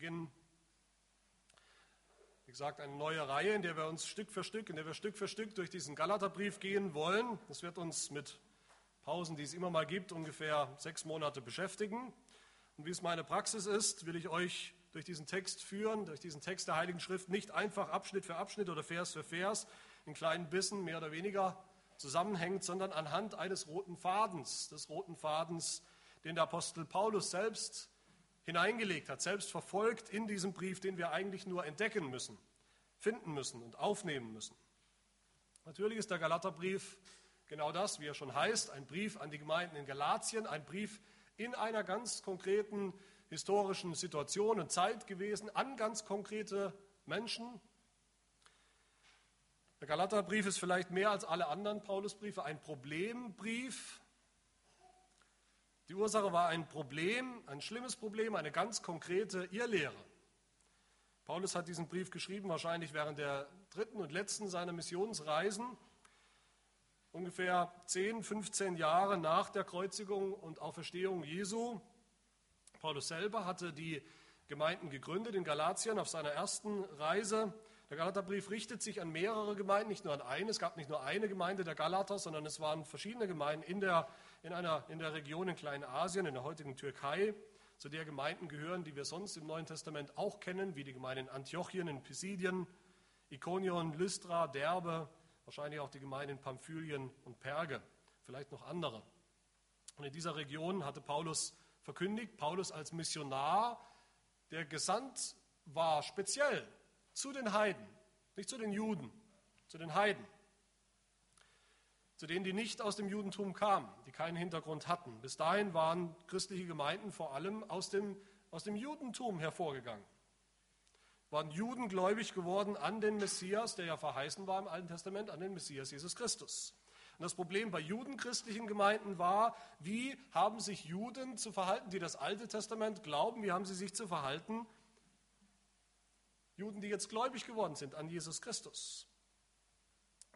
beginnen, wie gesagt, eine neue Reihe, in der wir uns Stück für Stück, in der wir Stück für Stück durch diesen Galaterbrief gehen wollen. Das wird uns mit Pausen, die es immer mal gibt, ungefähr sechs Monate beschäftigen. Und wie es meine Praxis ist, will ich euch durch diesen Text führen, durch diesen Text der Heiligen Schrift, nicht einfach Abschnitt für Abschnitt oder Vers für Vers in kleinen Bissen mehr oder weniger zusammenhängt, sondern anhand eines roten Fadens, des roten Fadens, den der Apostel Paulus selbst hineingelegt hat, selbst verfolgt in diesem Brief, den wir eigentlich nur entdecken müssen, finden müssen und aufnehmen müssen. Natürlich ist der Galaterbrief genau das, wie er schon heißt, ein Brief an die Gemeinden in Galatien, ein Brief in einer ganz konkreten historischen Situation und Zeit gewesen, an ganz konkrete Menschen. Der Galaterbrief ist vielleicht mehr als alle anderen Paulusbriefe ein Problembrief, die Ursache war ein Problem, ein schlimmes Problem, eine ganz konkrete Irrlehre. Paulus hat diesen Brief geschrieben, wahrscheinlich während der dritten und letzten seiner Missionsreisen, ungefähr 10, 15 Jahre nach der Kreuzigung und Auferstehung Jesu. Paulus selber hatte die Gemeinden gegründet in Galatien auf seiner ersten Reise. Der Galaterbrief richtet sich an mehrere Gemeinden, nicht nur an eine. Es gab nicht nur eine Gemeinde der Galater, sondern es waren verschiedene Gemeinden in der, in einer, in der Region in Kleinasien, in der heutigen Türkei, zu der Gemeinden gehören, die wir sonst im Neuen Testament auch kennen, wie die Gemeinden in Antiochien, in Pisidien, Ikonion, Lystra, Derbe, wahrscheinlich auch die Gemeinden in Pamphylien und Perge, vielleicht noch andere. Und in dieser Region hatte Paulus verkündigt, Paulus als Missionar, der gesandt war speziell zu den Heiden, nicht zu den Juden, zu den Heiden, zu denen, die nicht aus dem Judentum kamen, die keinen Hintergrund hatten. Bis dahin waren christliche Gemeinden vor allem aus dem, aus dem Judentum hervorgegangen. Waren Juden gläubig geworden an den Messias, der ja verheißen war im Alten Testament, an den Messias Jesus Christus. Und das Problem bei judenchristlichen Gemeinden war, wie haben sich Juden zu verhalten, die das Alte Testament glauben, wie haben sie sich zu verhalten, Juden, die jetzt gläubig geworden sind an Jesus Christus.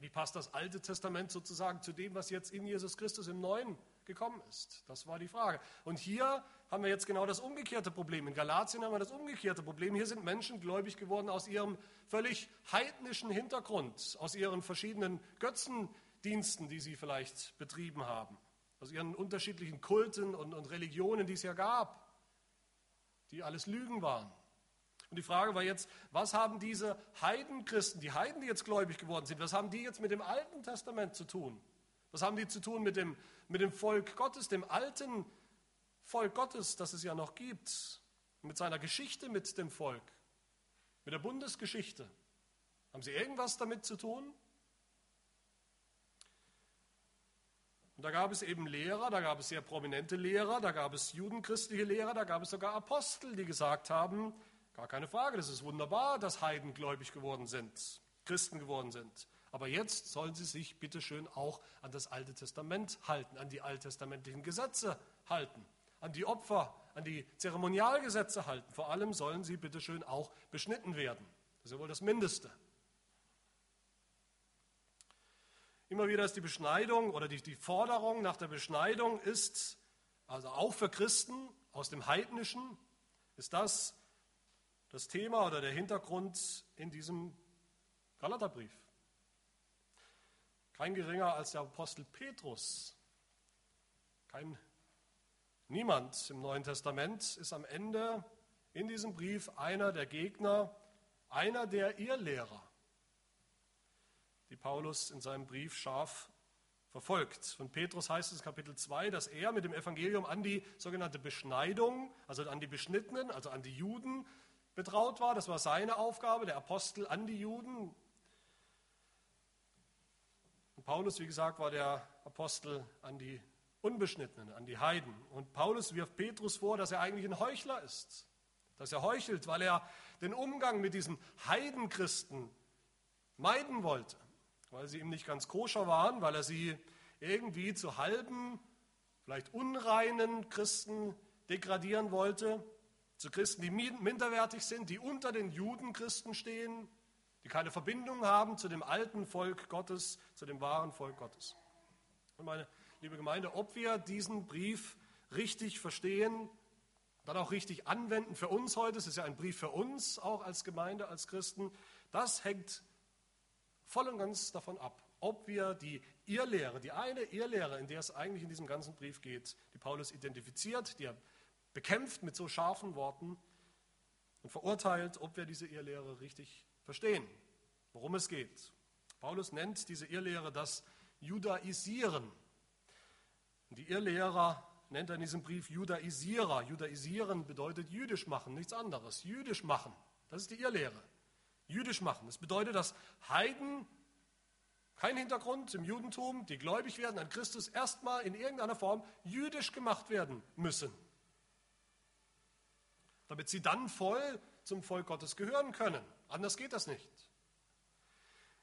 Wie passt das Alte Testament sozusagen zu dem, was jetzt in Jesus Christus im Neuen gekommen ist? Das war die Frage. Und hier haben wir jetzt genau das umgekehrte Problem. In Galatien haben wir das umgekehrte Problem. Hier sind Menschen gläubig geworden aus ihrem völlig heidnischen Hintergrund, aus ihren verschiedenen Götzendiensten, die sie vielleicht betrieben haben, aus ihren unterschiedlichen Kulten und, und Religionen, die es ja gab, die alles Lügen waren. Und die Frage war jetzt, was haben diese Heidenchristen, die Heiden, die jetzt gläubig geworden sind, was haben die jetzt mit dem Alten Testament zu tun? Was haben die zu tun mit dem, mit dem Volk Gottes, dem alten Volk Gottes, das es ja noch gibt, mit seiner Geschichte mit dem Volk, mit der Bundesgeschichte? Haben sie irgendwas damit zu tun? Und da gab es eben Lehrer, da gab es sehr prominente Lehrer, da gab es judenchristliche Lehrer, da gab es sogar Apostel, die gesagt haben, Gar keine Frage, das ist wunderbar, dass Heiden gläubig geworden sind, Christen geworden sind. Aber jetzt sollen sie sich bitteschön auch an das Alte Testament halten, an die alttestamentlichen Gesetze halten, an die Opfer, an die Zeremonialgesetze halten. Vor allem sollen sie bitteschön auch beschnitten werden. Das ist ja wohl das Mindeste. Immer wieder ist die Beschneidung oder die, die Forderung nach der Beschneidung ist, also auch für Christen aus dem Heidnischen, ist das das Thema oder der Hintergrund in diesem Galaterbrief. Kein geringer als der Apostel Petrus, kein niemand im Neuen Testament ist am Ende in diesem Brief einer der Gegner, einer der Irrlehrer, die Paulus in seinem Brief scharf verfolgt. Von Petrus heißt es Kapitel 2, dass er mit dem Evangelium an die sogenannte Beschneidung, also an die Beschnittenen, also an die Juden, betraut war. Das war seine Aufgabe, der Apostel an die Juden. Und Paulus, wie gesagt, war der Apostel an die Unbeschnittenen, an die Heiden. Und Paulus wirft Petrus vor, dass er eigentlich ein Heuchler ist, dass er heuchelt, weil er den Umgang mit diesen Heidenchristen meiden wollte, weil sie ihm nicht ganz koscher waren, weil er sie irgendwie zu halben, vielleicht unreinen Christen degradieren wollte zu Christen, die minderwertig sind, die unter den Judenchristen stehen, die keine Verbindung haben zu dem alten Volk Gottes, zu dem wahren Volk Gottes. Und meine liebe Gemeinde, ob wir diesen Brief richtig verstehen, dann auch richtig anwenden für uns heute. Es ist ja ein Brief für uns, auch als Gemeinde, als Christen. Das hängt voll und ganz davon ab, ob wir die Irrlehre, die eine Irrlehre, in der es eigentlich in diesem ganzen Brief geht, die Paulus identifiziert, die er bekämpft mit so scharfen Worten und verurteilt, ob wir diese Irrlehre richtig verstehen, worum es geht. Paulus nennt diese Irrlehre das Judaisieren. Die Irrlehrer nennt er in diesem Brief Judaisierer. Judaisieren bedeutet jüdisch machen, nichts anderes. Jüdisch machen, das ist die Irrlehre. Jüdisch machen. Das bedeutet, dass Heiden kein Hintergrund im Judentum, die gläubig werden an Christus, erstmal in irgendeiner Form jüdisch gemacht werden müssen. Damit sie dann voll zum Volk Gottes gehören können. Anders geht das nicht.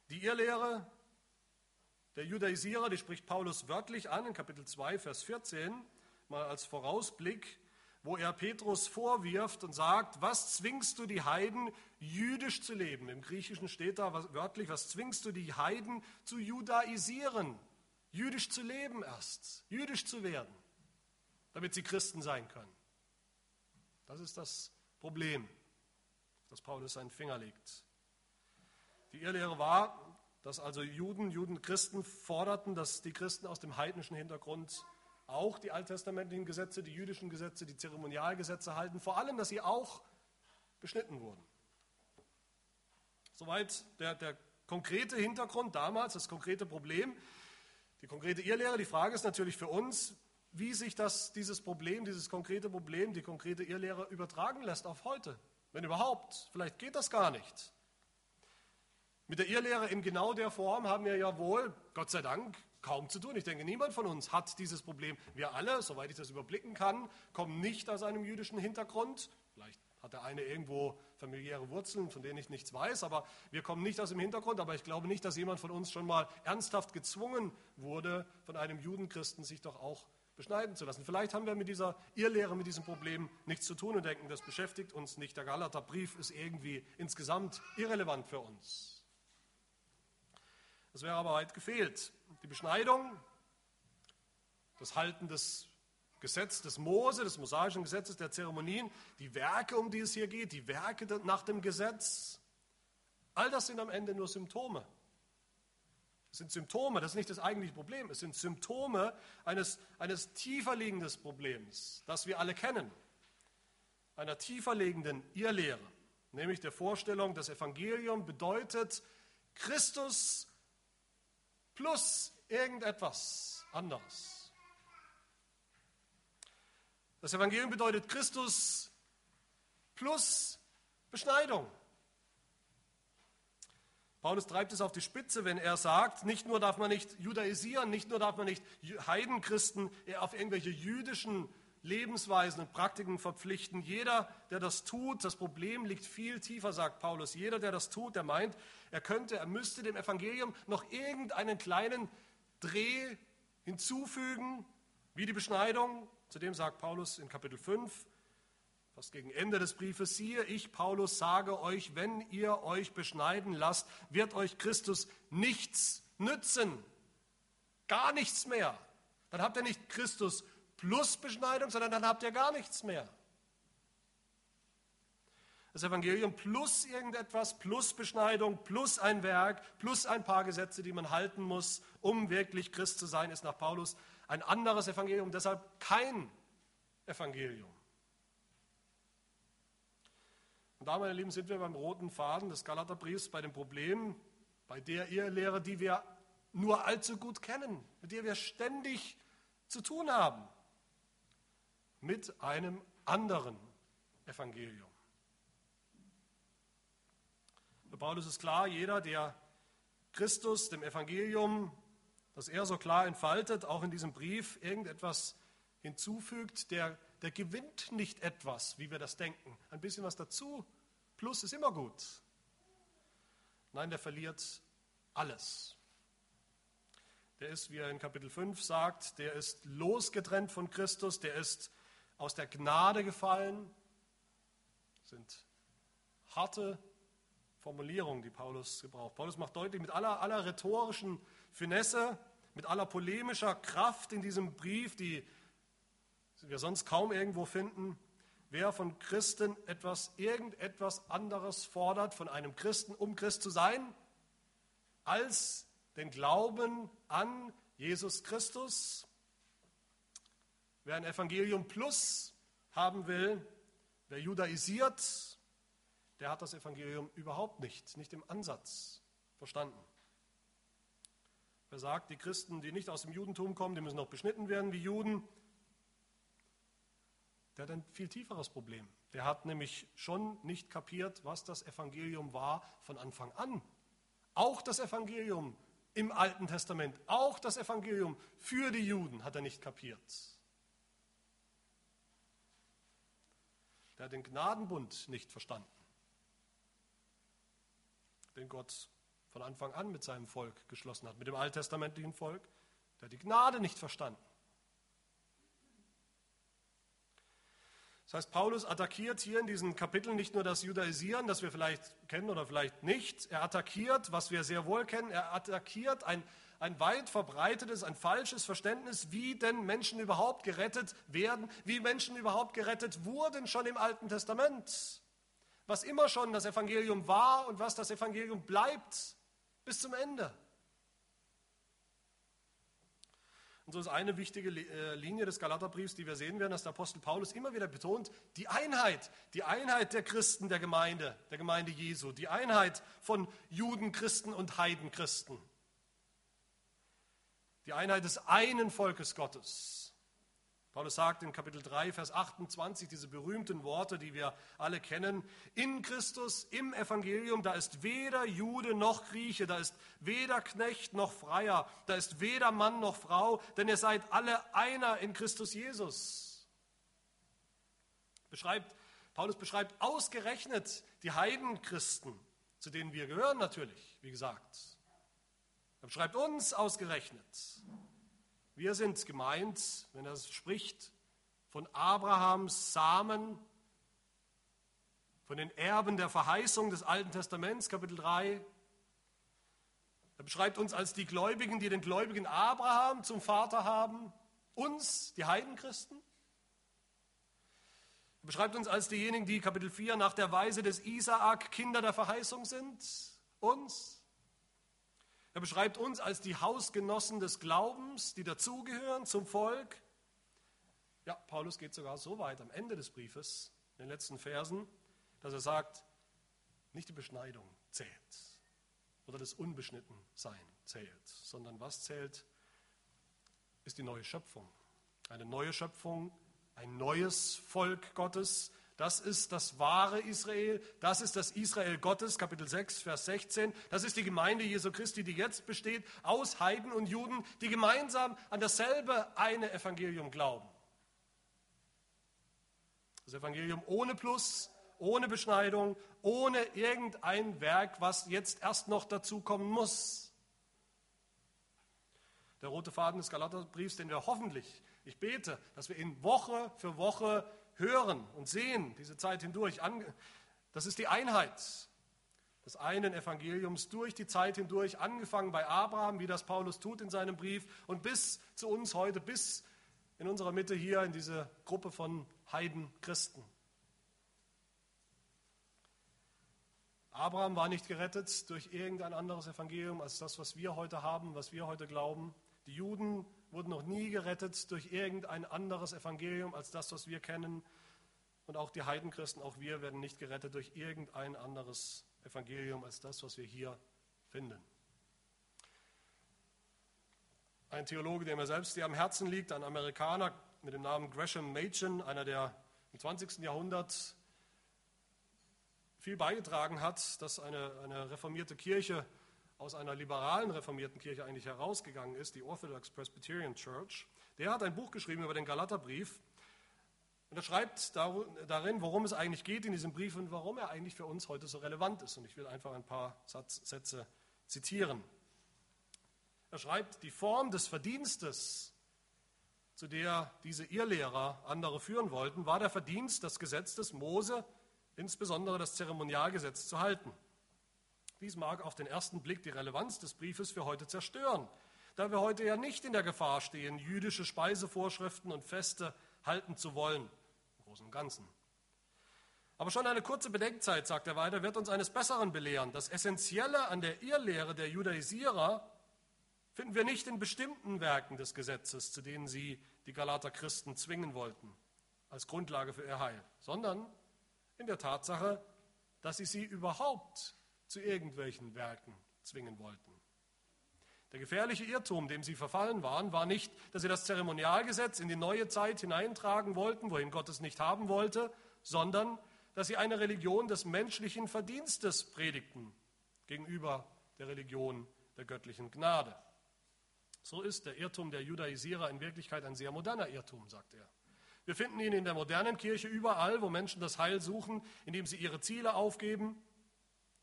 Die Irrlehre der Judaisierer, die spricht Paulus wörtlich an in Kapitel 2, Vers 14, mal als Vorausblick, wo er Petrus vorwirft und sagt, was zwingst du die Heiden, jüdisch zu leben? Im Griechischen steht da wörtlich, was zwingst du die Heiden zu judaisieren, jüdisch zu leben erst, jüdisch zu werden, damit sie Christen sein können. Das ist das Problem, das Paulus seinen Finger legt. Die Irrlehre war, dass also Juden, Juden, Christen forderten, dass die Christen aus dem heidnischen Hintergrund auch die alttestamentlichen Gesetze, die jüdischen Gesetze, die Zeremonialgesetze halten, vor allem, dass sie auch beschnitten wurden. Soweit der, der konkrete Hintergrund damals, das konkrete Problem, die konkrete Irrlehre. Die Frage ist natürlich für uns, wie sich das, dieses Problem, dieses konkrete Problem, die konkrete Irrlehre übertragen lässt auf heute. Wenn überhaupt, vielleicht geht das gar nicht. Mit der Irrlehre in genau der Form haben wir ja wohl, Gott sei Dank, kaum zu tun. Ich denke, niemand von uns hat dieses Problem. Wir alle, soweit ich das überblicken kann, kommen nicht aus einem jüdischen Hintergrund. Vielleicht hat der eine irgendwo familiäre Wurzeln, von denen ich nichts weiß, aber wir kommen nicht aus dem Hintergrund. Aber ich glaube nicht, dass jemand von uns schon mal ernsthaft gezwungen wurde, von einem Judenchristen sich doch auch beschneiden zu lassen. Vielleicht haben wir mit dieser Irrlehre, mit diesem Problem nichts zu tun und denken, das beschäftigt uns nicht. Der Galaterbrief ist irgendwie insgesamt irrelevant für uns. Das wäre aber weit gefehlt. Die Beschneidung, das Halten des Gesetzes des Mose, des mosaischen Gesetzes der Zeremonien, die Werke, um die es hier geht, die Werke nach dem Gesetz, all das sind am Ende nur Symptome. Es sind Symptome, das ist nicht das eigentliche Problem, es sind Symptome eines, eines tiefer liegenden Problems, das wir alle kennen, einer tiefer liegenden Irrlehre, nämlich der Vorstellung, das Evangelium bedeutet, Christus plus irgendetwas anderes. Das Evangelium bedeutet Christus plus Beschneidung. Paulus treibt es auf die Spitze, wenn er sagt, nicht nur darf man nicht judaisieren, nicht nur darf man nicht Heidenchristen auf irgendwelche jüdischen Lebensweisen und Praktiken verpflichten. Jeder, der das tut, das Problem liegt viel tiefer, sagt Paulus. Jeder, der das tut, der meint, er könnte, er müsste dem Evangelium noch irgendeinen kleinen Dreh hinzufügen, wie die Beschneidung. Zudem sagt Paulus in Kapitel 5, fast gegen Ende des Briefes, siehe, ich, Paulus, sage euch, wenn ihr euch beschneiden lasst, wird euch Christus nichts nützen. Gar nichts mehr. Dann habt ihr nicht Christus plus Beschneidung, sondern dann habt ihr gar nichts mehr. Das Evangelium plus irgendetwas, plus Beschneidung, plus ein Werk, plus ein paar Gesetze, die man halten muss, um wirklich Christ zu sein, ist nach Paulus ein anderes Evangelium, deshalb kein Evangelium. Und da, meine Lieben, sind wir beim roten Faden des Galaterbriefs, bei dem Problem, bei der Irrlehre, die wir nur allzu gut kennen, mit der wir ständig zu tun haben mit einem anderen Evangelium. Für Paulus ist klar, jeder, der Christus, dem Evangelium, das er so klar entfaltet, auch in diesem Brief irgendetwas hinzufügt, der, der gewinnt nicht etwas, wie wir das denken. Ein bisschen was dazu, plus ist immer gut. Nein, der verliert alles. Der ist, wie er in Kapitel 5 sagt, der ist losgetrennt von Christus, der ist aus der Gnade gefallen, sind harte Formulierungen, die Paulus gebraucht. Paulus macht deutlich, mit aller, aller rhetorischen Finesse, mit aller polemischer Kraft in diesem Brief, die wir sonst kaum irgendwo finden, wer von Christen etwas, irgendetwas anderes fordert, von einem Christen, um Christ zu sein, als den Glauben an Jesus Christus. Wer ein Evangelium plus haben will, wer judaisiert, der hat das Evangelium überhaupt nicht, nicht im Ansatz verstanden. Wer sagt, die Christen, die nicht aus dem Judentum kommen, die müssen noch beschnitten werden wie Juden, der hat ein viel tieferes Problem. Der hat nämlich schon nicht kapiert, was das Evangelium war von Anfang an. Auch das Evangelium im Alten Testament, auch das Evangelium für die Juden hat er nicht kapiert. Der hat den Gnadenbund nicht verstanden, den Gott von Anfang an mit seinem Volk geschlossen hat, mit dem alttestamentlichen Volk. Der hat die Gnade nicht verstanden. Das heißt, Paulus attackiert hier in diesen Kapiteln nicht nur das Judaisieren, das wir vielleicht kennen oder vielleicht nicht. Er attackiert, was wir sehr wohl kennen, er attackiert ein, ein weit verbreitetes, ein falsches Verständnis, wie denn Menschen überhaupt gerettet werden, wie Menschen überhaupt gerettet wurden schon im Alten Testament. Was immer schon das Evangelium war und was das Evangelium bleibt bis zum Ende. Und so ist eine wichtige äh, Linie des Galaterbriefs, die wir sehen werden, dass der Apostel Paulus immer wieder betont, die Einheit, die Einheit der Christen der Gemeinde, der Gemeinde Jesu, die Einheit von Juden, Christen und Heidenchristen. Die Einheit des einen Volkes Gottes. Paulus sagt in Kapitel 3, Vers 28 diese berühmten Worte, die wir alle kennen. In Christus, im Evangelium, da ist weder Jude noch Grieche, da ist weder Knecht noch Freier, da ist weder Mann noch Frau, denn ihr seid alle einer in Christus Jesus. Beschreibt, Paulus beschreibt ausgerechnet die Heidenchristen, zu denen wir gehören natürlich, wie gesagt. Er beschreibt uns ausgerechnet. Wir sind gemeint, wenn er spricht von Abrahams Samen, von den Erben der Verheißung des Alten Testaments, Kapitel 3. Er beschreibt uns als die Gläubigen, die den gläubigen Abraham zum Vater haben, uns, die Heidenchristen. Er beschreibt uns als diejenigen, die Kapitel 4 nach der Weise des Isaak Kinder der Verheißung sind, uns. Er beschreibt uns als die Hausgenossen des Glaubens, die dazugehören zum Volk. Ja, Paulus geht sogar so weit am Ende des Briefes, in den letzten Versen, dass er sagt, nicht die Beschneidung zählt oder das Unbeschnittensein zählt, sondern was zählt, ist die neue Schöpfung. Eine neue Schöpfung, ein neues Volk Gottes, das ist das wahre Israel. Das ist das Israel Gottes, Kapitel 6, Vers 16. Das ist die Gemeinde Jesu Christi, die jetzt besteht aus Heiden und Juden, die gemeinsam an dasselbe eine Evangelium glauben. Das Evangelium ohne Plus, ohne Beschneidung, ohne irgendein Werk, was jetzt erst noch dazukommen muss. Der rote Faden des Galaterbriefs, den wir hoffentlich, ich bete, dass wir ihn Woche für Woche hören und sehen, diese Zeit hindurch. Das ist die Einheit des einen Evangeliums durch die Zeit hindurch, angefangen bei Abraham, wie das Paulus tut in seinem Brief, und bis zu uns heute, bis in unserer Mitte hier in diese Gruppe von Heidenchristen. Abraham war nicht gerettet durch irgendein anderes Evangelium als das, was wir heute haben, was wir heute glauben. Die Juden wurden noch nie gerettet durch irgendein anderes Evangelium als das, was wir kennen. Und auch die Heidenchristen, auch wir werden nicht gerettet durch irgendein anderes Evangelium als das, was wir hier finden. Ein Theologe, der mir selbst sehr am Herzen liegt, ein Amerikaner mit dem Namen Gresham Machen, einer, der im 20. Jahrhundert viel beigetragen hat, dass eine, eine reformierte Kirche aus einer liberalen reformierten Kirche eigentlich herausgegangen ist, die Orthodox Presbyterian Church, der hat ein Buch geschrieben über den Galaterbrief. Und er schreibt darin, worum es eigentlich geht in diesem Brief und warum er eigentlich für uns heute so relevant ist. Und ich will einfach ein paar Sätze zitieren. Er schreibt, die Form des Verdienstes, zu der diese Irrlehrer andere führen wollten, war der Verdienst, das Gesetz des Mose, insbesondere das Zeremonialgesetz, zu halten. Dies mag auf den ersten Blick die Relevanz des Briefes für heute zerstören, da wir heute ja nicht in der Gefahr stehen, jüdische Speisevorschriften und Feste halten zu wollen, im Großen und Ganzen. Aber schon eine kurze Bedenkzeit, sagt er weiter, wird uns eines Besseren belehren. Das Essentielle an der Irrlehre der Judaisierer finden wir nicht in bestimmten Werken des Gesetzes, zu denen sie die Galater Christen zwingen wollten, als Grundlage für ihr Heil, sondern in der Tatsache, dass sie sie überhaupt zu irgendwelchen Werken zwingen wollten. Der gefährliche Irrtum, dem sie verfallen waren, war nicht, dass sie das Zeremonialgesetz in die neue Zeit hineintragen wollten, wohin Gott es nicht haben wollte, sondern dass sie eine Religion des menschlichen Verdienstes predigten gegenüber der Religion der göttlichen Gnade. So ist der Irrtum der Judaisierer in Wirklichkeit ein sehr moderner Irrtum, sagt er. Wir finden ihn in der modernen Kirche überall, wo Menschen das Heil suchen, indem sie ihre Ziele aufgeben,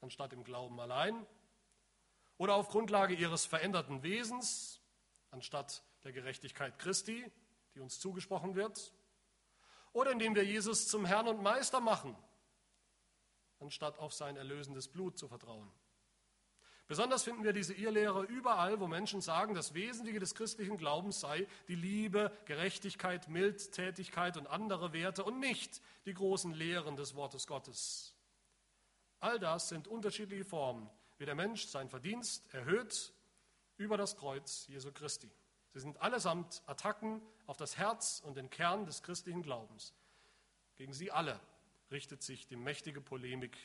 anstatt im Glauben allein, oder auf Grundlage ihres veränderten Wesens, anstatt der Gerechtigkeit Christi, die uns zugesprochen wird, oder indem wir Jesus zum Herrn und Meister machen, anstatt auf sein erlösendes Blut zu vertrauen. Besonders finden wir diese Irrlehre überall, wo Menschen sagen, das Wesentliche des christlichen Glaubens sei die Liebe, Gerechtigkeit, Mildtätigkeit und andere Werte und nicht die großen Lehren des Wortes Gottes. All das sind unterschiedliche Formen, wie der Mensch sein Verdienst erhöht über das Kreuz Jesu Christi. Sie sind allesamt Attacken auf das Herz und den Kern des christlichen Glaubens. Gegen sie alle richtet sich die mächtige Polemik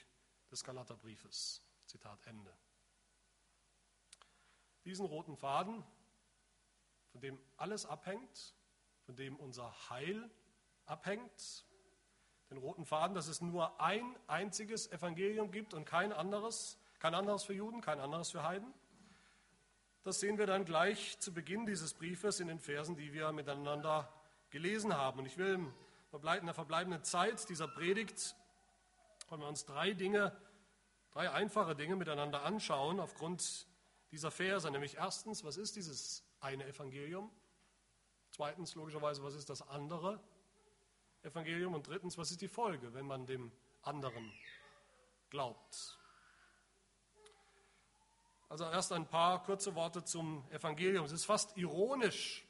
des Galaterbriefes. Zitat Ende. Diesen roten Faden, von dem alles abhängt, von dem unser Heil abhängt, den roten Faden, dass es nur ein einziges Evangelium gibt und kein anderes, kein anderes für Juden, kein anderes für Heiden, das sehen wir dann gleich zu Beginn dieses Briefes in den Versen, die wir miteinander gelesen haben. Und ich will in der verbleibenden Zeit dieser Predigt wollen wir uns drei Dinge, drei einfache Dinge miteinander anschauen aufgrund dieser Verse. Nämlich erstens, was ist dieses eine Evangelium? Zweitens, logischerweise, was ist das andere Evangelium? Und drittens, was ist die Folge, wenn man dem anderen glaubt? Also erst ein paar kurze Worte zum Evangelium. Es ist fast ironisch.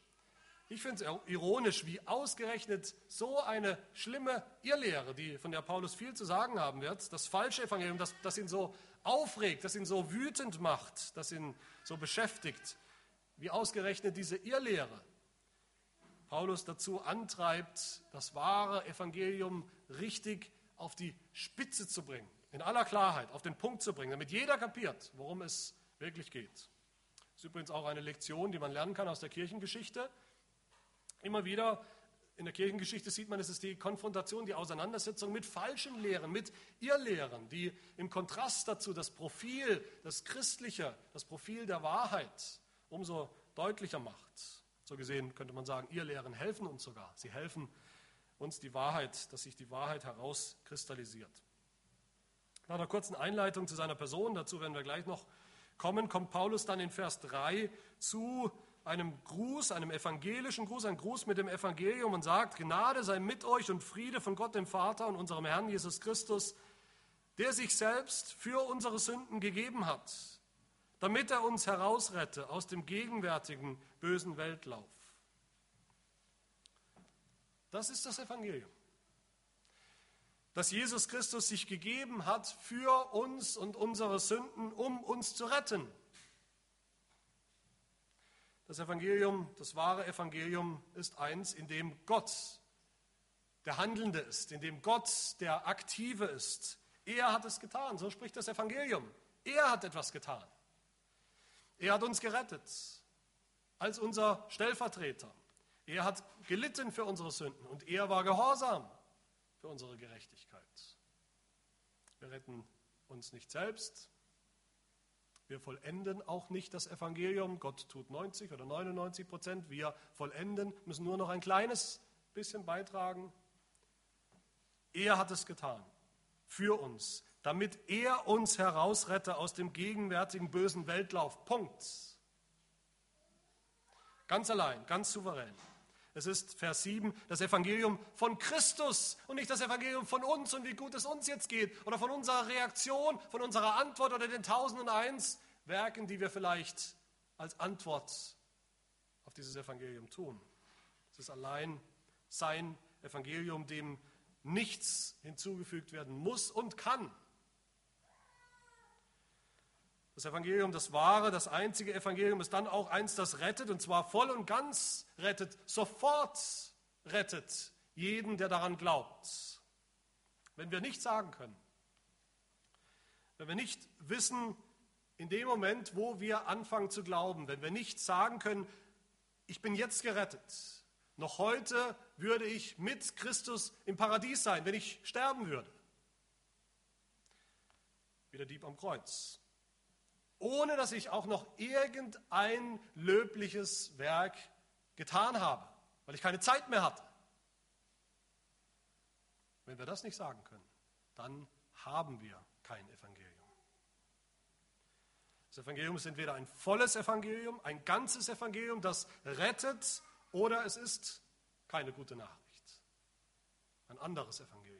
Ich finde es ironisch, wie ausgerechnet so eine schlimme Irrlehre, die, von der Paulus viel zu sagen haben wird, das falsche Evangelium, das, das ihn so aufregt, das ihn so wütend macht, das ihn so beschäftigt, wie ausgerechnet diese Irrlehre Paulus dazu antreibt, das wahre Evangelium richtig auf die Spitze zu bringen, in aller Klarheit auf den Punkt zu bringen, damit jeder kapiert, worum es wirklich geht. Das ist übrigens auch eine Lektion, die man lernen kann aus der Kirchengeschichte. Immer wieder in der Kirchengeschichte sieht man, es ist die Konfrontation, die Auseinandersetzung mit falschen Lehren, mit Irrlehren, die im Kontrast dazu das Profil, das Christliche, das Profil der Wahrheit umso deutlicher macht. So gesehen könnte man sagen, Irrlehren helfen uns sogar. Sie helfen uns die Wahrheit, dass sich die Wahrheit herauskristallisiert. Nach einer kurzen Einleitung zu seiner Person, dazu werden wir gleich noch kommen, kommt Paulus dann in Vers 3 zu einem Gruß, einem evangelischen Gruß, ein Gruß mit dem Evangelium und sagt, Gnade sei mit euch und Friede von Gott dem Vater und unserem Herrn Jesus Christus, der sich selbst für unsere Sünden gegeben hat, damit er uns herausrette aus dem gegenwärtigen bösen Weltlauf. Das ist das Evangelium dass Jesus Christus sich gegeben hat für uns und unsere Sünden, um uns zu retten. Das Evangelium, das wahre Evangelium ist eins, in dem Gott der Handelnde ist, in dem Gott der Aktive ist. Er hat es getan, so spricht das Evangelium. Er hat etwas getan. Er hat uns gerettet als unser Stellvertreter. Er hat gelitten für unsere Sünden und er war gehorsam für unsere Gerechtigkeit. Wir retten uns nicht selbst. Wir vollenden auch nicht das Evangelium. Gott tut 90 oder 99 Prozent. Wir vollenden, müssen nur noch ein kleines bisschen beitragen. Er hat es getan. Für uns. Damit er uns herausrette aus dem gegenwärtigen bösen Weltlauf. Punkt. Ganz allein, ganz souverän. Es ist Vers 7, das Evangelium von Christus und nicht das Evangelium von uns und wie gut es uns jetzt geht oder von unserer Reaktion, von unserer Antwort oder den tausenden eins Werken, die wir vielleicht als Antwort auf dieses Evangelium tun. Es ist allein sein Evangelium, dem nichts hinzugefügt werden muss und kann. Das Evangelium, das wahre, das einzige Evangelium ist dann auch eins, das rettet, und zwar voll und ganz rettet, sofort rettet jeden, der daran glaubt. Wenn wir nicht sagen können, wenn wir nicht wissen, in dem Moment, wo wir anfangen zu glauben, wenn wir nicht sagen können, ich bin jetzt gerettet, noch heute würde ich mit Christus im Paradies sein, wenn ich sterben würde. Wie der Dieb am Kreuz. Ohne dass ich auch noch irgendein löbliches Werk getan habe, weil ich keine Zeit mehr hatte. Wenn wir das nicht sagen können, dann haben wir kein Evangelium. Das Evangelium ist entweder ein volles Evangelium, ein ganzes Evangelium, das rettet, oder es ist keine gute Nachricht. Ein anderes Evangelium.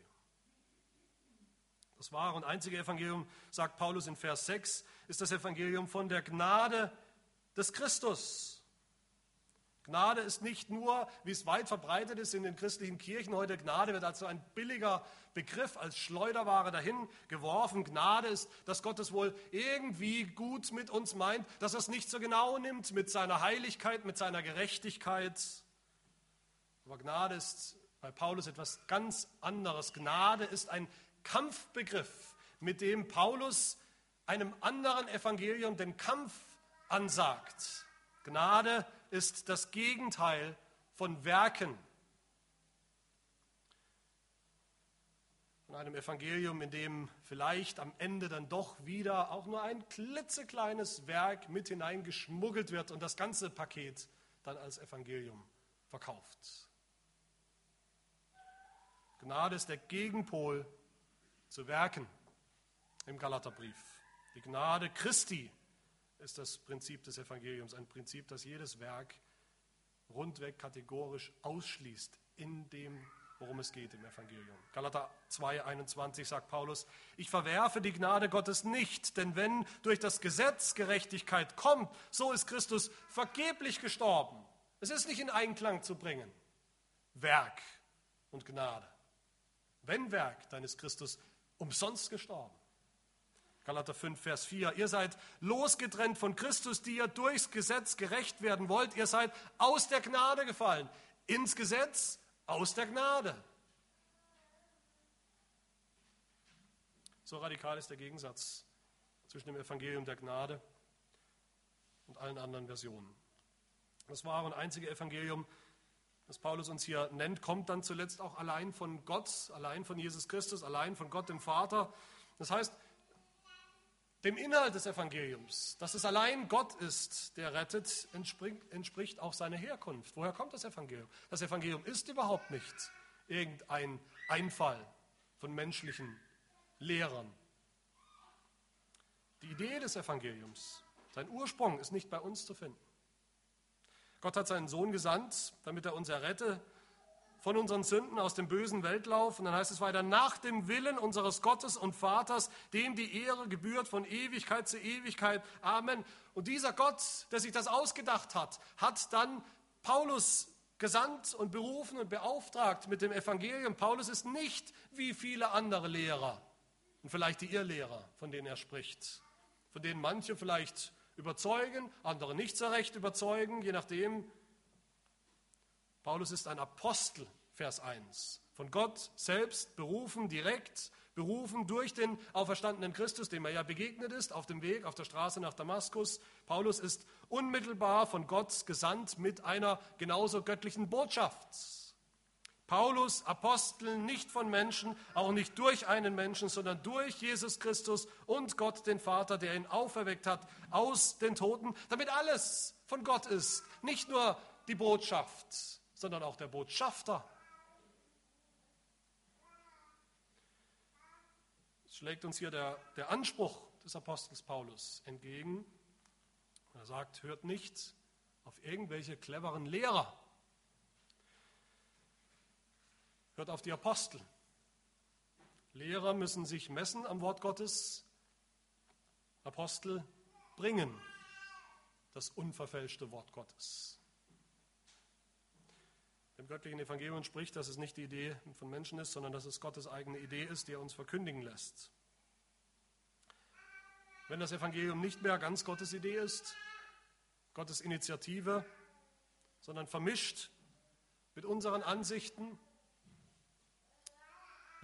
Das wahre und einzige Evangelium, sagt Paulus in Vers 6, ist das Evangelium von der Gnade des Christus. Gnade ist nicht nur, wie es weit verbreitet ist in den christlichen Kirchen heute, Gnade wird als so ein billiger Begriff, als Schleuderware dahin geworfen. Gnade ist, dass Gott es wohl irgendwie gut mit uns meint, dass er es nicht so genau nimmt mit seiner Heiligkeit, mit seiner Gerechtigkeit. Aber Gnade ist bei Paulus etwas ganz anderes. Gnade ist ein Kampfbegriff, mit dem Paulus einem anderen Evangelium den Kampf ansagt. Gnade ist das Gegenteil von Werken. Von einem Evangelium, in dem vielleicht am Ende dann doch wieder auch nur ein klitzekleines Werk mit hineingeschmuggelt wird und das ganze Paket dann als Evangelium verkauft. Gnade ist der Gegenpol zu Werken im Galaterbrief. Die Gnade Christi ist das Prinzip des Evangeliums, ein Prinzip, das jedes Werk rundweg kategorisch ausschließt in dem, worum es geht im Evangelium. Galater 2,21 sagt Paulus, ich verwerfe die Gnade Gottes nicht, denn wenn durch das Gesetz Gerechtigkeit kommt, so ist Christus vergeblich gestorben. Es ist nicht in Einklang zu bringen. Werk und Gnade. Wenn Werk, dann ist Christus umsonst gestorben. Galater 5, Vers 4. Ihr seid losgetrennt von Christus, die ihr durchs Gesetz gerecht werden wollt. Ihr seid aus der Gnade gefallen. Ins Gesetz, aus der Gnade. So radikal ist der Gegensatz zwischen dem Evangelium der Gnade und allen anderen Versionen. Das wahre und einzige Evangelium, das Paulus uns hier nennt, kommt dann zuletzt auch allein von Gott, allein von Jesus Christus, allein von Gott dem Vater. Das heißt, dem Inhalt des Evangeliums, dass es allein Gott ist, der rettet, entspricht auch seine Herkunft. Woher kommt das Evangelium? Das Evangelium ist überhaupt nicht irgendein Einfall von menschlichen Lehrern. Die Idee des Evangeliums, sein Ursprung ist nicht bei uns zu finden. Gott hat seinen Sohn gesandt, damit er uns errette von unseren Sünden aus dem bösen Weltlauf. Und dann heißt es weiter, nach dem Willen unseres Gottes und Vaters, dem die Ehre gebührt von Ewigkeit zu Ewigkeit. Amen. Und dieser Gott, der sich das ausgedacht hat, hat dann Paulus gesandt und berufen und beauftragt mit dem Evangelium. Paulus ist nicht wie viele andere Lehrer und vielleicht die Irrlehrer, von denen er spricht, von denen manche vielleicht überzeugen, andere nicht so recht überzeugen, je nachdem, Paulus ist ein Apostel, Vers 1. Von Gott selbst berufen, direkt berufen durch den auferstandenen Christus, dem er ja begegnet ist, auf dem Weg, auf der Straße nach Damaskus. Paulus ist unmittelbar von Gott gesandt mit einer genauso göttlichen Botschaft. Paulus, Apostel, nicht von Menschen, auch nicht durch einen Menschen, sondern durch Jesus Christus und Gott den Vater, der ihn auferweckt hat aus den Toten, damit alles von Gott ist, nicht nur die Botschaft, sondern auch der Botschafter. Es schlägt uns hier der, der Anspruch des Apostels Paulus entgegen. Er sagt, hört nicht auf irgendwelche cleveren Lehrer. Hört auf die Apostel. Lehrer müssen sich messen am Wort Gottes. Apostel bringen das unverfälschte Wort Gottes. dem göttlichen Evangelium entspricht, dass es nicht die Idee von Menschen ist, sondern dass es Gottes eigene Idee ist, die er uns verkündigen lässt. Wenn das Evangelium nicht mehr ganz Gottes Idee ist, Gottes Initiative, sondern vermischt mit unseren Ansichten,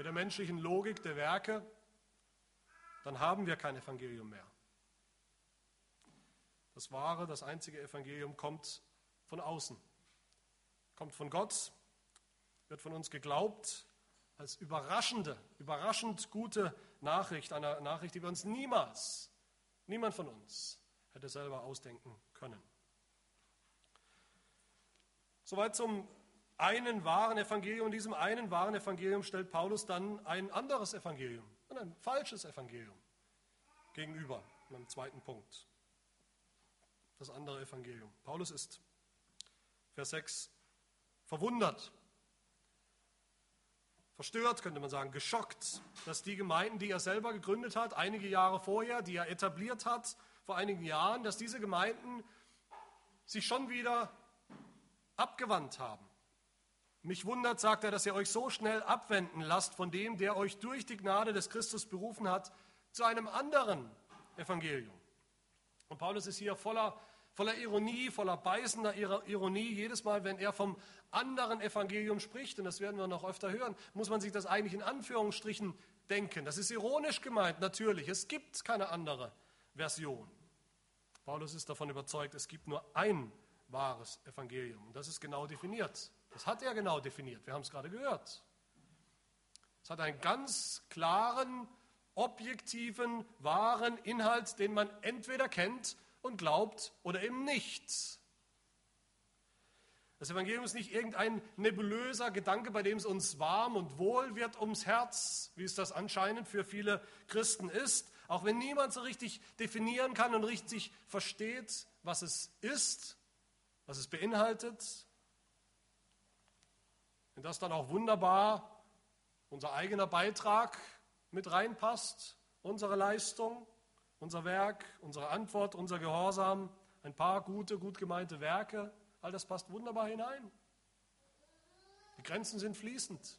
mit der menschlichen Logik der Werke, dann haben wir kein Evangelium mehr. Das wahre, das einzige Evangelium kommt von außen, kommt von Gott, wird von uns geglaubt als überraschende, überraschend gute Nachricht, eine Nachricht, die wir uns niemals, niemand von uns hätte selber ausdenken können. Soweit zum einen wahren Evangelium. In diesem einen wahren Evangelium stellt Paulus dann ein anderes Evangelium, ein falsches Evangelium gegenüber, in einem zweiten Punkt. Das andere Evangelium. Paulus ist, Vers 6, verwundert, verstört, könnte man sagen, geschockt, dass die Gemeinden, die er selber gegründet hat, einige Jahre vorher, die er etabliert hat, vor einigen Jahren, dass diese Gemeinden sich schon wieder abgewandt haben. Mich wundert, sagt er, dass ihr euch so schnell abwenden lasst von dem, der euch durch die Gnade des Christus berufen hat, zu einem anderen Evangelium. Und Paulus ist hier voller, voller Ironie, voller beißender Ironie. Jedes Mal, wenn er vom anderen Evangelium spricht, und das werden wir noch öfter hören, muss man sich das eigentlich in Anführungsstrichen denken. Das ist ironisch gemeint, natürlich. Es gibt keine andere Version. Paulus ist davon überzeugt, es gibt nur ein wahres Evangelium. Und das ist genau definiert. Das hat er genau definiert. Wir haben es gerade gehört. Es hat einen ganz klaren, objektiven, wahren Inhalt, den man entweder kennt und glaubt oder eben nicht. Das Evangelium ist nicht irgendein nebulöser Gedanke, bei dem es uns warm und wohl wird ums Herz, wie es das anscheinend für viele Christen ist, auch wenn niemand so richtig definieren kann und richtig versteht, was es ist, was es beinhaltet. Wenn das dann auch wunderbar unser eigener Beitrag mit reinpasst, unsere Leistung, unser Werk, unsere Antwort, unser Gehorsam, ein paar gute, gut gemeinte Werke, all das passt wunderbar hinein. Die Grenzen sind fließend.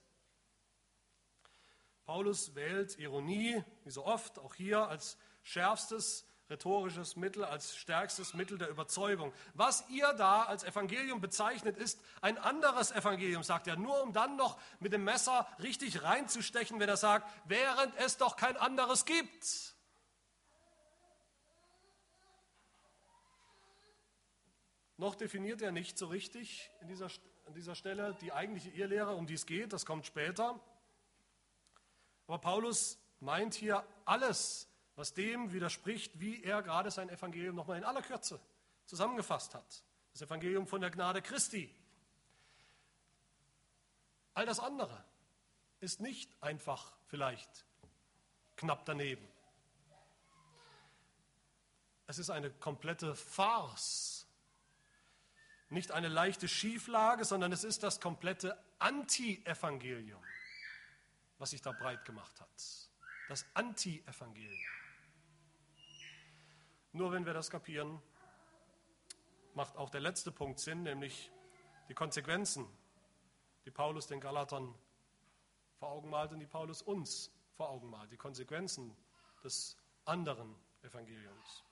Paulus wählt Ironie, wie so oft, auch hier als schärfstes rhetorisches Mittel, als stärkstes Mittel der Überzeugung. Was ihr da als Evangelium bezeichnet, ist ein anderes Evangelium, sagt er, nur um dann noch mit dem Messer richtig reinzustechen, wenn er sagt, während es doch kein anderes gibt. Noch definiert er nicht so richtig in dieser, an dieser Stelle die eigentliche Irrlehre, um die es geht, das kommt später. Aber Paulus meint hier alles, was dem widerspricht, wie er gerade sein Evangelium nochmal in aller Kürze zusammengefasst hat. Das Evangelium von der Gnade Christi. All das andere ist nicht einfach vielleicht knapp daneben. Es ist eine komplette Farce. Nicht eine leichte Schieflage, sondern es ist das komplette Anti-Evangelium, was sich da breit gemacht hat. Das Anti-Evangelium. Nur wenn wir das kapieren, macht auch der letzte Punkt Sinn, nämlich die Konsequenzen, die Paulus den Galatern vor Augen malt und die Paulus uns vor Augen malt, die Konsequenzen des anderen Evangeliums.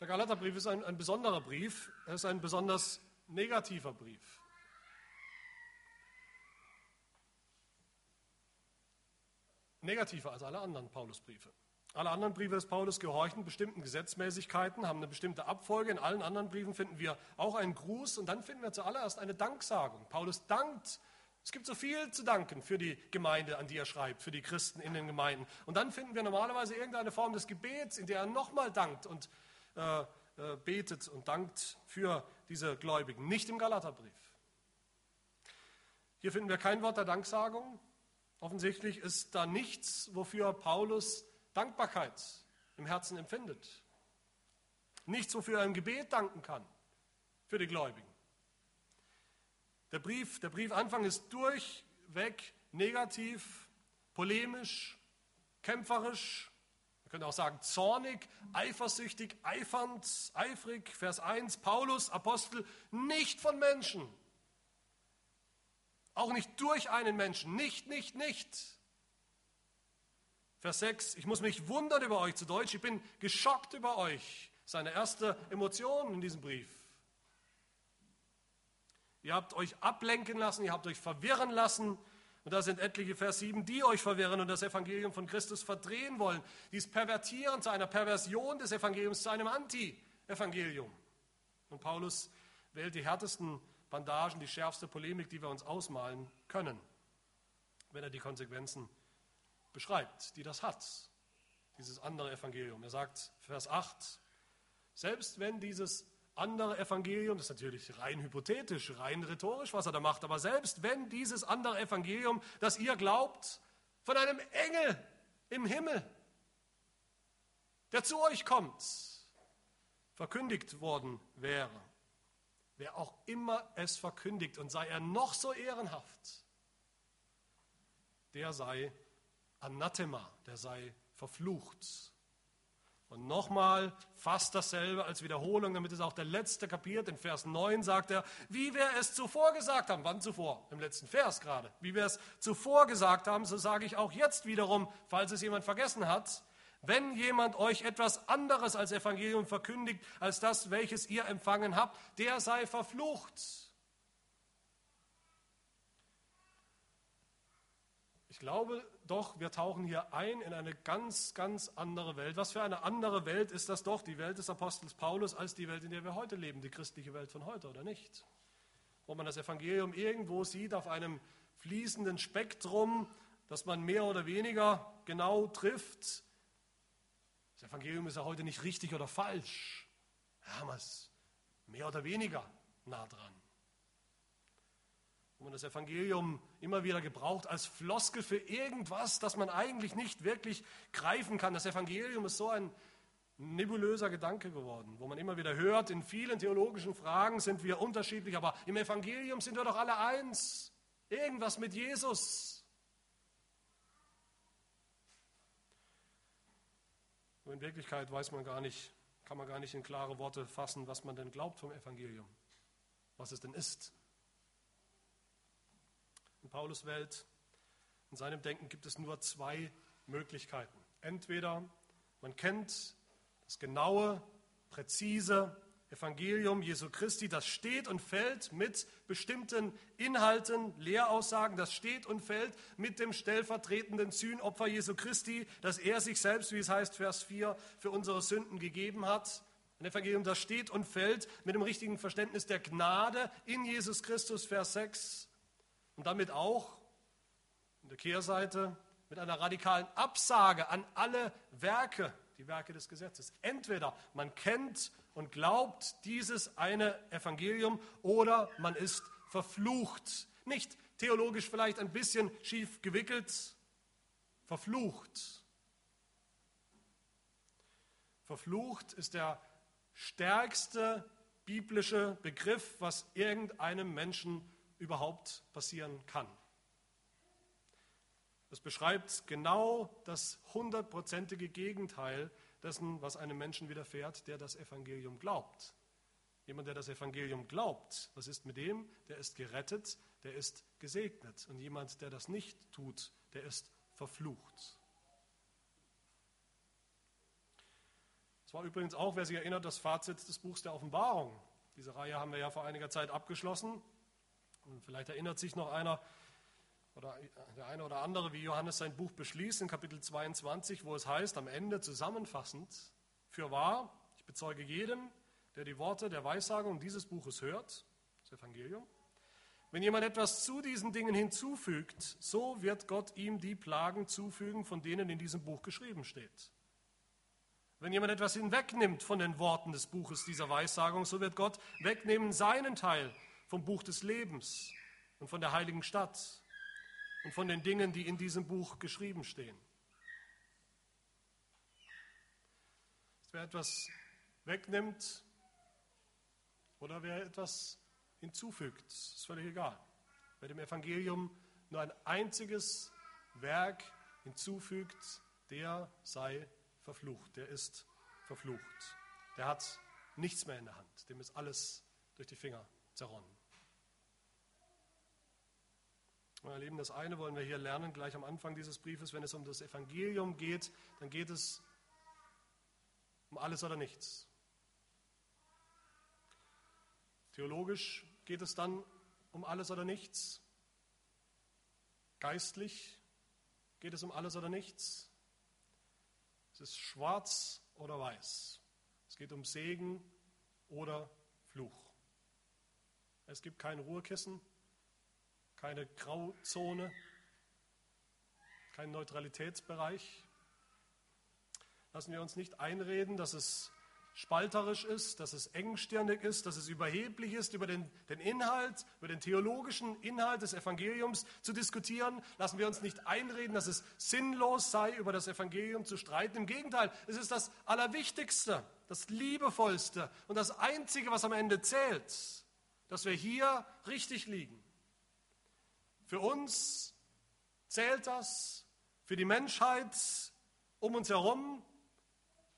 Der Galaterbrief ist ein, ein besonderer Brief, er ist ein besonders negativer Brief. Negativer als alle anderen Paulusbriefe. Alle anderen Briefe des Paulus gehorchen bestimmten Gesetzmäßigkeiten, haben eine bestimmte Abfolge. In allen anderen Briefen finden wir auch einen Gruß und dann finden wir zuallererst eine Danksagung. Paulus dankt. Es gibt so viel zu danken für die Gemeinde, an die er schreibt, für die Christen in den Gemeinden. Und dann finden wir normalerweise irgendeine Form des Gebets, in der er nochmal dankt und äh, äh, betet und dankt für diese Gläubigen. Nicht im Galaterbrief. Hier finden wir kein Wort der Danksagung. Offensichtlich ist da nichts, wofür Paulus Dankbarkeit im Herzen empfindet. Nichts, wofür er im Gebet danken kann für die Gläubigen. Der Brief, der Briefanfang ist durchweg negativ, polemisch, kämpferisch. Man könnte auch sagen zornig, eifersüchtig, eifernd, eifrig. Vers 1, Paulus, Apostel, nicht von Menschen. Auch nicht durch einen Menschen. Nicht, nicht, nicht. Vers 6, ich muss mich wundern über euch zu Deutsch. Ich bin geschockt über euch. Seine erste Emotion in diesem Brief. Ihr habt euch ablenken lassen, ihr habt euch verwirren lassen und da sind etliche Vers 7, die euch verwirren und das Evangelium von Christus verdrehen wollen. Dies Pervertieren zu einer Perversion des Evangeliums, zu einem Anti-Evangelium. Und Paulus wählt die härtesten Bandagen, die schärfste Polemik, die wir uns ausmalen können, wenn er die Konsequenzen beschreibt, die das hat, dieses andere Evangelium. Er sagt, Vers 8, selbst wenn dieses andere Evangelium, das ist natürlich rein hypothetisch, rein rhetorisch, was er da macht, aber selbst wenn dieses andere Evangelium, das ihr glaubt, von einem Engel im Himmel, der zu euch kommt, verkündigt worden wäre, wer auch immer es verkündigt und sei er noch so ehrenhaft, der sei anathema, der sei verflucht. Und nochmal fast dasselbe als Wiederholung, damit es auch der Letzte kapiert. In Vers 9 sagt er, wie wir es zuvor gesagt haben. Wann zuvor? Im letzten Vers gerade. Wie wir es zuvor gesagt haben, so sage ich auch jetzt wiederum, falls es jemand vergessen hat. Wenn jemand euch etwas anderes als Evangelium verkündigt, als das, welches ihr empfangen habt, der sei verflucht. Ich glaube doch, wir tauchen hier ein in eine ganz, ganz andere Welt. Was für eine andere Welt ist das doch, die Welt des Apostels Paulus, als die Welt, in der wir heute leben, die christliche Welt von heute, oder nicht? Wo man das Evangelium irgendwo sieht auf einem fließenden Spektrum, das man mehr oder weniger genau trifft. Das Evangelium ist ja heute nicht richtig oder falsch. Ist mehr oder weniger nah dran man das Evangelium immer wieder gebraucht als Floskel für irgendwas, das man eigentlich nicht wirklich greifen kann. Das Evangelium ist so ein nebulöser Gedanke geworden, wo man immer wieder hört, in vielen theologischen Fragen sind wir unterschiedlich, aber im Evangelium sind wir doch alle eins. Irgendwas mit Jesus. In Wirklichkeit weiß man gar nicht, kann man gar nicht in klare Worte fassen, was man denn glaubt vom Evangelium, was es denn ist in Paulus Welt, in seinem Denken gibt es nur zwei Möglichkeiten. Entweder man kennt das genaue, präzise Evangelium Jesu Christi, das steht und fällt mit bestimmten Inhalten, Lehraussagen, das steht und fällt mit dem stellvertretenden Sühnopfer Jesu Christi, das er sich selbst, wie es heißt, Vers 4, für unsere Sünden gegeben hat. Ein Evangelium, das steht und fällt mit dem richtigen Verständnis der Gnade in Jesus Christus, Vers 6. Und damit auch in der Kehrseite mit einer radikalen Absage an alle Werke, die Werke des Gesetzes. Entweder man kennt und glaubt dieses eine Evangelium oder man ist verflucht. Nicht theologisch vielleicht ein bisschen schief gewickelt, verflucht. Verflucht ist der stärkste biblische Begriff, was irgendeinem Menschen überhaupt passieren kann. Das beschreibt genau das hundertprozentige Gegenteil dessen, was einem Menschen widerfährt, der das Evangelium glaubt. Jemand, der das Evangelium glaubt, was ist mit dem? Der ist gerettet, der ist gesegnet. Und jemand, der das nicht tut, der ist verflucht. Das war übrigens auch, wer sich erinnert, das Fazit des Buchs der Offenbarung. Diese Reihe haben wir ja vor einiger Zeit abgeschlossen. Und vielleicht erinnert sich noch einer oder der eine oder andere, wie Johannes sein Buch beschließt in Kapitel 22, wo es heißt, am Ende zusammenfassend, für wahr, ich bezeuge jedem, der die Worte der Weissagung dieses Buches hört, das Evangelium, wenn jemand etwas zu diesen Dingen hinzufügt, so wird Gott ihm die Plagen zufügen, von denen in diesem Buch geschrieben steht. Wenn jemand etwas hinwegnimmt von den Worten des Buches dieser Weissagung, so wird Gott wegnehmen seinen Teil vom Buch des Lebens und von der heiligen Stadt und von den Dingen, die in diesem Buch geschrieben stehen. Wer etwas wegnimmt oder wer etwas hinzufügt, ist völlig egal. Wer dem Evangelium nur ein einziges Werk hinzufügt, der sei verflucht. Der ist verflucht. Der hat nichts mehr in der Hand. Dem ist alles durch die Finger zerronnen. Meine Lieben, das eine wollen wir hier lernen, gleich am Anfang dieses Briefes. Wenn es um das Evangelium geht, dann geht es um alles oder nichts. Theologisch geht es dann um alles oder nichts. Geistlich geht es um alles oder nichts. Es ist schwarz oder weiß. Es geht um Segen oder Fluch. Es gibt kein Ruhekissen, keine Grauzone, keinen Neutralitätsbereich. Lassen wir uns nicht einreden, dass es spalterisch ist, dass es engstirnig ist, dass es überheblich ist, über den, den Inhalt, über den theologischen Inhalt des Evangeliums zu diskutieren. Lassen wir uns nicht einreden, dass es sinnlos sei, über das Evangelium zu streiten. Im Gegenteil, es ist das Allerwichtigste, das Liebevollste und das Einzige, was am Ende zählt, dass wir hier richtig liegen. Für uns zählt das, für die Menschheit um uns herum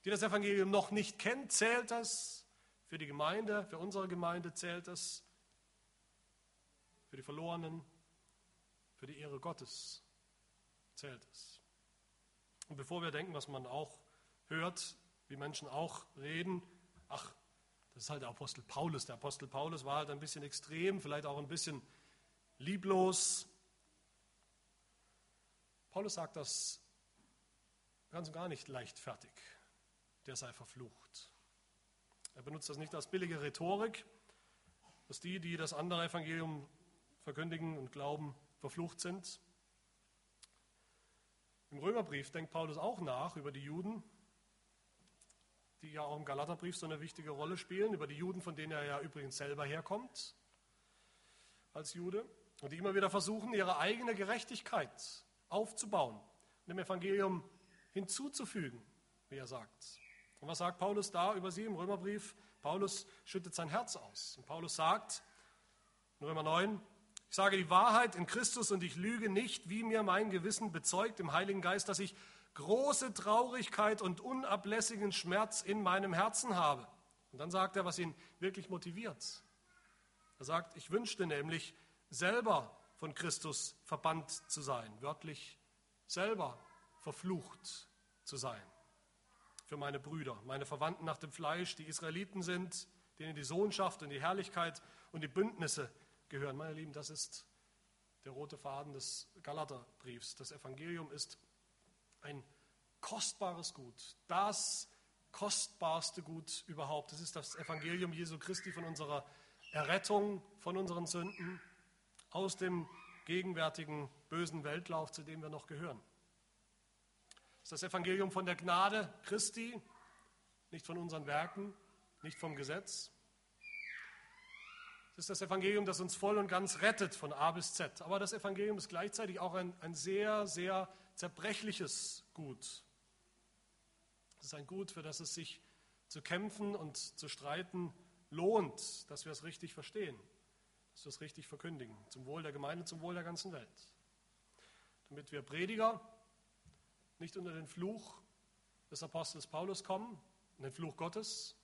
die das Evangelium noch nicht kennt, zählt das. Für die Gemeinde, für unsere Gemeinde zählt das. Für die Verlorenen, für die Ehre Gottes zählt es. Und bevor wir denken, was man auch hört, wie Menschen auch reden, ach, das ist halt der Apostel Paulus. Der Apostel Paulus war halt ein bisschen extrem, vielleicht auch ein bisschen lieblos. Paulus sagt das ganz und gar nicht leichtfertig der sei verflucht. Er benutzt das nicht als billige Rhetorik, dass die, die das andere Evangelium verkündigen und glauben, verflucht sind. Im Römerbrief denkt Paulus auch nach über die Juden, die ja auch im Galaterbrief so eine wichtige Rolle spielen, über die Juden, von denen er ja übrigens selber herkommt als Jude, und die immer wieder versuchen, ihre eigene Gerechtigkeit aufzubauen und dem Evangelium hinzuzufügen, wie er sagt. Und was sagt Paulus da über sie im Römerbrief? Paulus schüttet sein Herz aus. Und Paulus sagt in Römer 9, ich sage die Wahrheit in Christus und ich lüge nicht, wie mir mein Gewissen bezeugt im Heiligen Geist, dass ich große Traurigkeit und unablässigen Schmerz in meinem Herzen habe. Und dann sagt er, was ihn wirklich motiviert. Er sagt, ich wünschte nämlich selber von Christus verbannt zu sein, wörtlich selber verflucht zu sein für meine Brüder, meine Verwandten nach dem Fleisch, die Israeliten sind, denen die Sohnschaft und die Herrlichkeit und die Bündnisse gehören. Meine Lieben, das ist der rote Faden des Galaterbriefs. Das Evangelium ist ein kostbares Gut, das kostbarste Gut überhaupt. Das ist das Evangelium Jesu Christi von unserer Errettung von unseren Sünden aus dem gegenwärtigen bösen Weltlauf, zu dem wir noch gehören ist das Evangelium von der Gnade Christi, nicht von unseren Werken, nicht vom Gesetz. Es ist das Evangelium, das uns voll und ganz rettet von A bis Z. Aber das Evangelium ist gleichzeitig auch ein, ein sehr, sehr zerbrechliches Gut. Es ist ein Gut, für das es sich zu kämpfen und zu streiten lohnt, dass wir es richtig verstehen, wir es richtig verkündigen, zum Wohl der Gemeinde, zum Wohl der ganzen Welt. Damit wir Prediger, nicht unter den Fluch des Apostels Paulus kommen, den Fluch Gottes,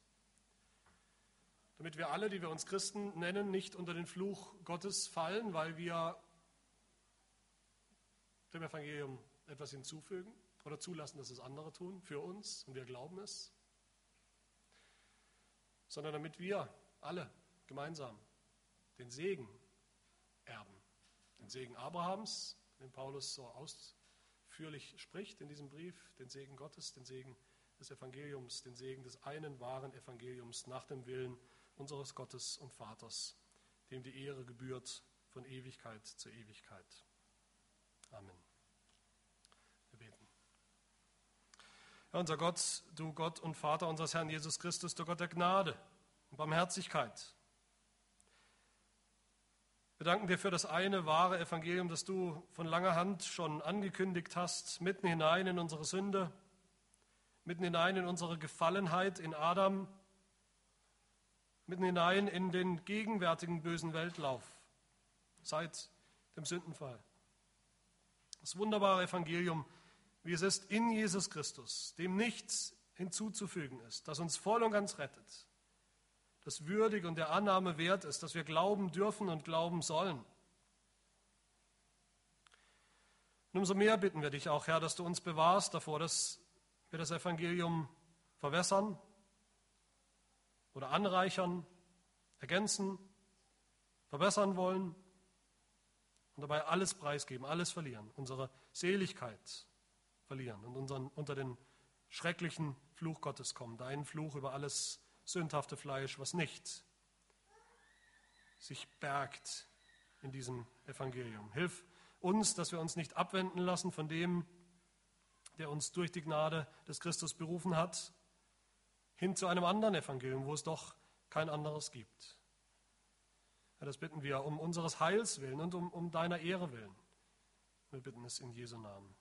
damit wir alle, die wir uns Christen nennen, nicht unter den Fluch Gottes fallen, weil wir dem Evangelium etwas hinzufügen oder zulassen, dass es andere tun für uns und wir glauben es, sondern damit wir alle gemeinsam den Segen erben, den Segen Abrahams, den Paulus so aus, ausführlich spricht in diesem Brief, den Segen Gottes, den Segen des Evangeliums, den Segen des einen wahren Evangeliums nach dem Willen unseres Gottes und Vaters, dem die Ehre gebührt von Ewigkeit zu Ewigkeit. Amen. Wir beten. Herr unser Gott, du Gott und Vater unseres Herrn Jesus Christus, du Gott der Gnade und Barmherzigkeit, wir danken dir für das eine wahre Evangelium, das du von langer Hand schon angekündigt hast, mitten hinein in unsere Sünde, mitten hinein in unsere Gefallenheit in Adam, mitten hinein in den gegenwärtigen bösen Weltlauf seit dem Sündenfall. Das wunderbare Evangelium, wie es ist in Jesus Christus, dem nichts hinzuzufügen ist, das uns voll und ganz rettet, das würdig und der Annahme wert ist, dass wir glauben dürfen und glauben sollen. Und umso mehr bitten wir dich auch, Herr, dass du uns bewahrst davor, dass wir das Evangelium verwässern oder anreichern, ergänzen, verbessern wollen und dabei alles preisgeben, alles verlieren, unsere Seligkeit verlieren und unseren, unter den schrecklichen Fluch Gottes kommen, deinen Fluch über alles sündhafte Fleisch, was nicht sich bergt in diesem Evangelium. Hilf uns, dass wir uns nicht abwenden lassen von dem, der uns durch die Gnade des Christus berufen hat, hin zu einem anderen Evangelium, wo es doch kein anderes gibt. Ja, das bitten wir um unseres Heils willen und um, um deiner Ehre willen. Wir bitten es in Jesu Namen.